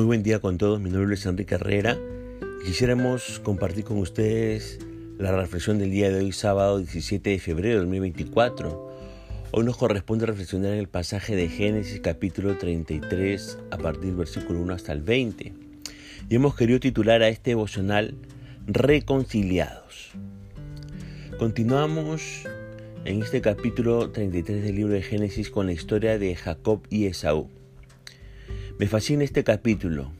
Muy buen día con todos, mi nombre es Enrique Herrera. Quisiéramos compartir con ustedes la reflexión del día de hoy, sábado 17 de febrero de 2024. Hoy nos corresponde reflexionar en el pasaje de Génesis capítulo 33 a partir del versículo 1 hasta el 20. Y hemos querido titular a este devocional Reconciliados. Continuamos en este capítulo 33 del libro de Génesis con la historia de Jacob y Esaú. Me fascina este capítulo.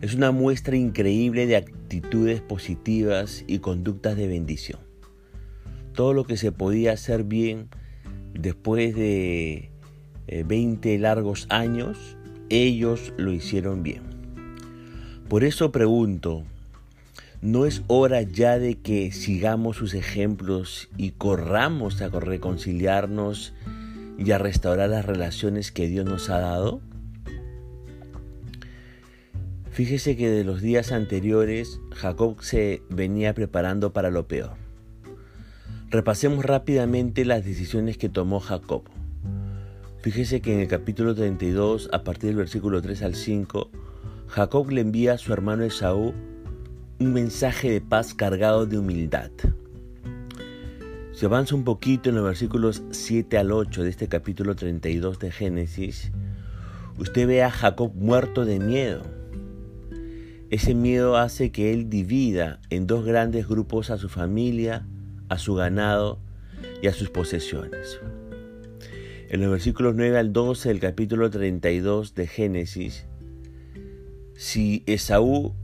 Es una muestra increíble de actitudes positivas y conductas de bendición. Todo lo que se podía hacer bien después de 20 eh, largos años, ellos lo hicieron bien. Por eso pregunto, ¿No es hora ya de que sigamos sus ejemplos y corramos a reconciliarnos y a restaurar las relaciones que Dios nos ha dado? Fíjese que de los días anteriores Jacob se venía preparando para lo peor. Repasemos rápidamente las decisiones que tomó Jacob. Fíjese que en el capítulo 32, a partir del versículo 3 al 5, Jacob le envía a su hermano Esaú un mensaje de paz cargado de humildad. Si avanza un poquito en los versículos 7 al 8 de este capítulo 32 de Génesis, usted ve a Jacob muerto de miedo. Ese miedo hace que él divida en dos grandes grupos a su familia, a su ganado y a sus posesiones. En los versículos 9 al 12 del capítulo 32 de Génesis, si Esaú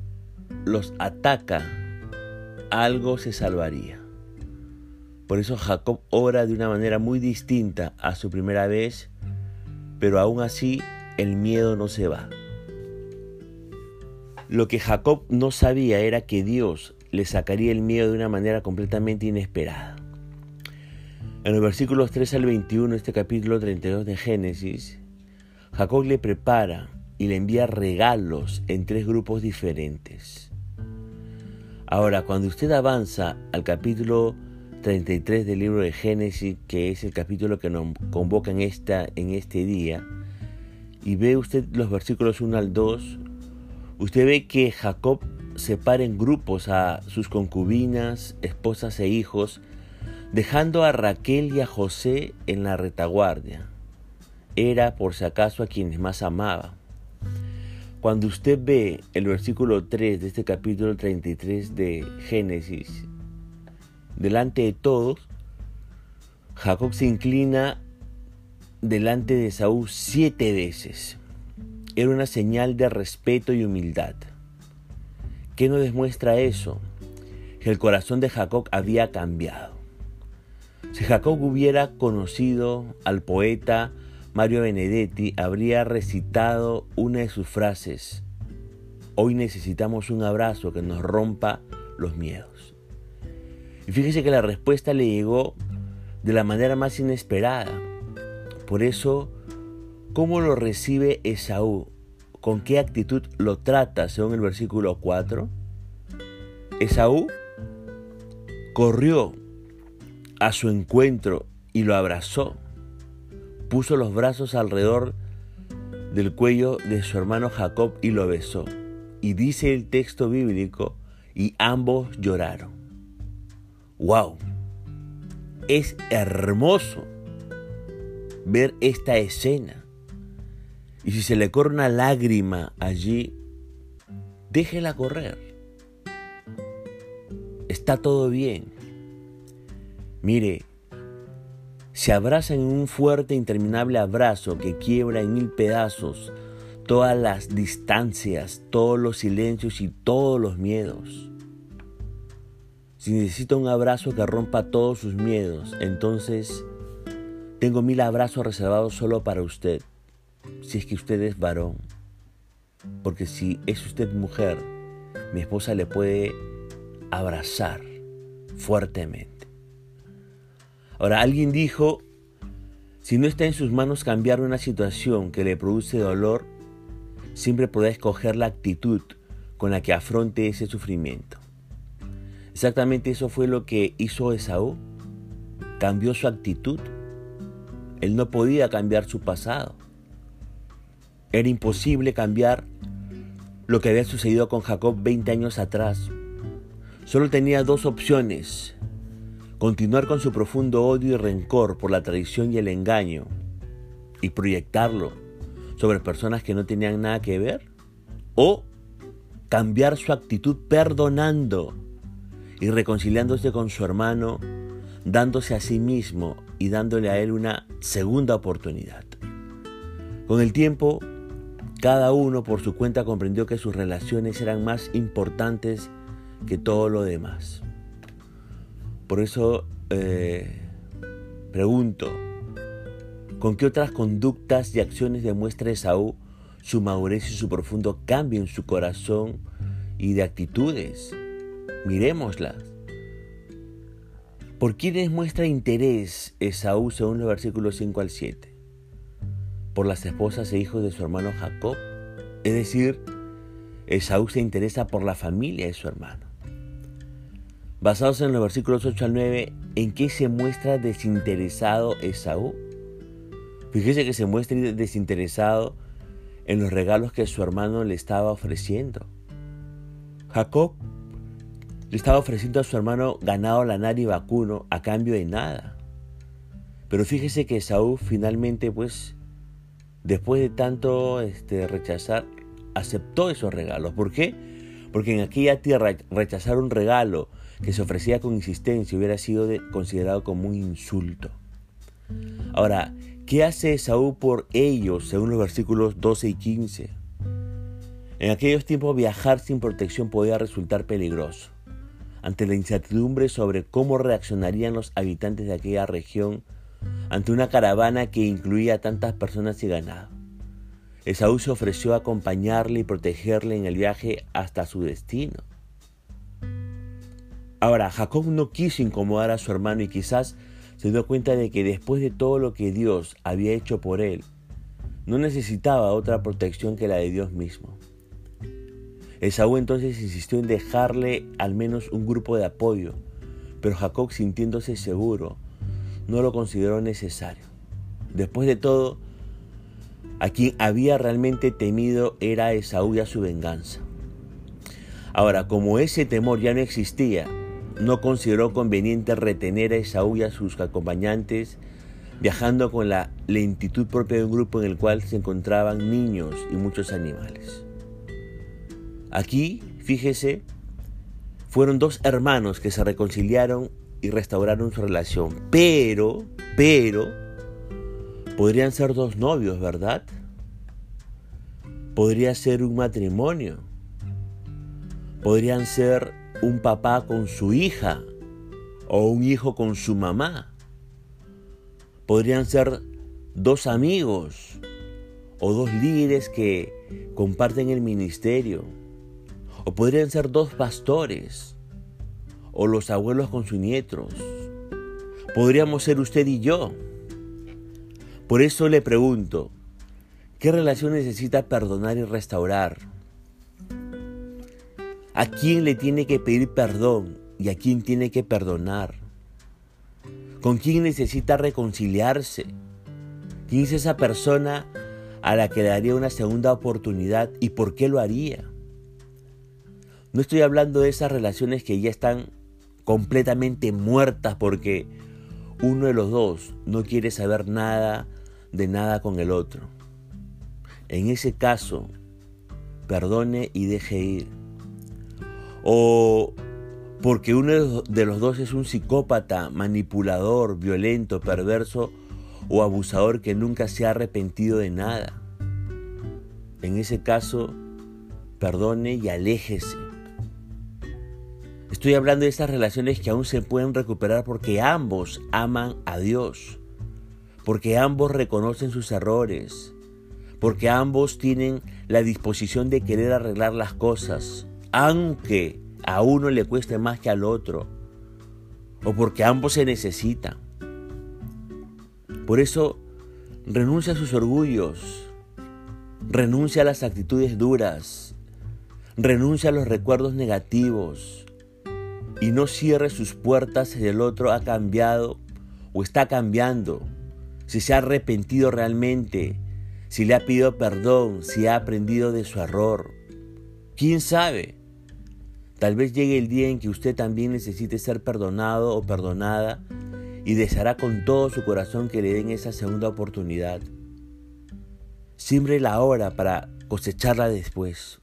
los ataca, algo se salvaría. Por eso Jacob ora de una manera muy distinta a su primera vez, pero aún así el miedo no se va. Lo que Jacob no sabía era que Dios le sacaría el miedo de una manera completamente inesperada. En los versículos 3 al 21 de este capítulo 32 de Génesis, Jacob le prepara y le envía regalos en tres grupos diferentes. Ahora, cuando usted avanza al capítulo 33 del libro de Génesis, que es el capítulo que nos convoca en, esta, en este día, y ve usted los versículos 1 al 2, usted ve que Jacob separa en grupos a sus concubinas, esposas e hijos, dejando a Raquel y a José en la retaguardia. Era por si acaso a quienes más amaba. Cuando usted ve el versículo 3 de este capítulo 33 de Génesis, delante de todos, Jacob se inclina delante de Saúl siete veces. Era una señal de respeto y humildad. ¿Qué nos demuestra eso? Que el corazón de Jacob había cambiado. Si Jacob hubiera conocido al poeta Mario Benedetti habría recitado una de sus frases, hoy necesitamos un abrazo que nos rompa los miedos. Y fíjese que la respuesta le llegó de la manera más inesperada. Por eso, ¿cómo lo recibe Esaú? ¿Con qué actitud lo trata según el versículo 4? Esaú corrió a su encuentro y lo abrazó puso los brazos alrededor del cuello de su hermano Jacob y lo besó. Y dice el texto bíblico, y ambos lloraron. ¡Wow! Es hermoso ver esta escena. Y si se le corre una lágrima allí, déjela correr. Está todo bien. Mire, se abrazan en un fuerte interminable abrazo que quiebra en mil pedazos todas las distancias, todos los silencios y todos los miedos. Si necesita un abrazo que rompa todos sus miedos, entonces tengo mil abrazos reservados solo para usted, si es que usted es varón. Porque si es usted mujer, mi esposa le puede abrazar fuertemente. Ahora, alguien dijo, si no está en sus manos cambiar una situación que le produce dolor, siempre podrá escoger la actitud con la que afronte ese sufrimiento. Exactamente eso fue lo que hizo Esaú. Cambió su actitud. Él no podía cambiar su pasado. Era imposible cambiar lo que había sucedido con Jacob 20 años atrás. Solo tenía dos opciones. Continuar con su profundo odio y rencor por la traición y el engaño y proyectarlo sobre personas que no tenían nada que ver. O cambiar su actitud perdonando y reconciliándose con su hermano, dándose a sí mismo y dándole a él una segunda oportunidad. Con el tiempo, cada uno por su cuenta comprendió que sus relaciones eran más importantes que todo lo demás. Por eso eh, pregunto, ¿con qué otras conductas y acciones demuestra Esaú su madurez y su profundo cambio en su corazón y de actitudes? Miremoslas. ¿Por quiénes muestra interés Esaú según los versículos 5 al 7? Por las esposas e hijos de su hermano Jacob. Es decir, Esaú se interesa por la familia de su hermano. Basados en los versículos 8 al 9, ¿en qué se muestra desinteresado Esaú? Fíjese que se muestra desinteresado en los regalos que su hermano le estaba ofreciendo. Jacob le estaba ofreciendo a su hermano ganado lanar y vacuno a cambio de nada. Pero fíjese que Esaú finalmente, pues, después de tanto este, rechazar, aceptó esos regalos. ¿Por qué? Porque en aquella tierra rechazar un regalo que se ofrecía con insistencia hubiera sido considerado como un insulto. Ahora, ¿qué hace Esaú por ellos según los versículos 12 y 15? En aquellos tiempos viajar sin protección podía resultar peligroso. Ante la incertidumbre sobre cómo reaccionarían los habitantes de aquella región ante una caravana que incluía tantas personas y ganado. Esaú se ofreció a acompañarle y protegerle en el viaje hasta su destino. Ahora, Jacob no quiso incomodar a su hermano y quizás se dio cuenta de que después de todo lo que Dios había hecho por él, no necesitaba otra protección que la de Dios mismo. Esaú entonces insistió en dejarle al menos un grupo de apoyo, pero Jacob sintiéndose seguro, no lo consideró necesario. Después de todo, a quien había realmente temido era Esaú y a su venganza. Ahora, como ese temor ya no existía, no consideró conveniente retener a Esaú y a sus acompañantes, viajando con la lentitud propia de un grupo en el cual se encontraban niños y muchos animales. Aquí, fíjese, fueron dos hermanos que se reconciliaron y restauraron su relación, pero, pero, podrían ser dos novios, ¿verdad? Podría ser un matrimonio. Podrían ser un papá con su hija o un hijo con su mamá. Podrían ser dos amigos o dos líderes que comparten el ministerio. O podrían ser dos pastores o los abuelos con sus nietos. Podríamos ser usted y yo. Por eso le pregunto, ¿qué relación necesita perdonar y restaurar? ¿A quién le tiene que pedir perdón y a quién tiene que perdonar? ¿Con quién necesita reconciliarse? ¿Quién es esa persona a la que le daría una segunda oportunidad y por qué lo haría? No estoy hablando de esas relaciones que ya están completamente muertas porque uno de los dos no quiere saber nada de nada con el otro. En ese caso, perdone y deje ir o porque uno de los dos es un psicópata, manipulador, violento, perverso o abusador que nunca se ha arrepentido de nada. En ese caso, perdone y aléjese. Estoy hablando de esas relaciones que aún se pueden recuperar porque ambos aman a Dios, porque ambos reconocen sus errores, porque ambos tienen la disposición de querer arreglar las cosas, aunque a uno le cueste más que al otro, o porque ambos se necesitan. Por eso, renuncia a sus orgullos, renuncia a las actitudes duras, renuncia a los recuerdos negativos y no cierre sus puertas si el otro ha cambiado o está cambiando, si se ha arrepentido realmente, si le ha pedido perdón, si ha aprendido de su error. ¿Quién sabe? Tal vez llegue el día en que usted también necesite ser perdonado o perdonada y deseará con todo su corazón que le den esa segunda oportunidad. Siembre la hora para cosecharla después.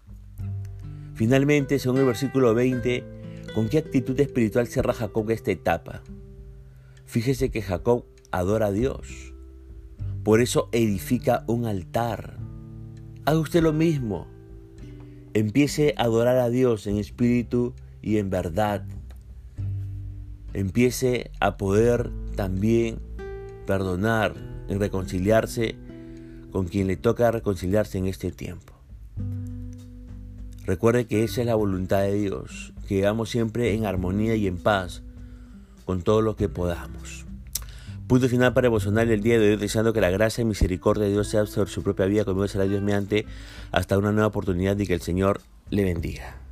Finalmente, según el versículo 20, ¿con qué actitud espiritual cierra Jacob esta etapa? Fíjese que Jacob adora a Dios. Por eso edifica un altar. Haga usted lo mismo. Empiece a adorar a Dios en espíritu y en verdad. Empiece a poder también perdonar y reconciliarse con quien le toca reconciliarse en este tiempo. Recuerde que esa es la voluntad de Dios, que vivamos siempre en armonía y en paz con todo lo que podamos. Punto final para emocionar el día de hoy, deseando que la gracia y misericordia de Dios sea sobre su propia vida, conmigo será Dios mediante hasta una nueva oportunidad y que el Señor le bendiga.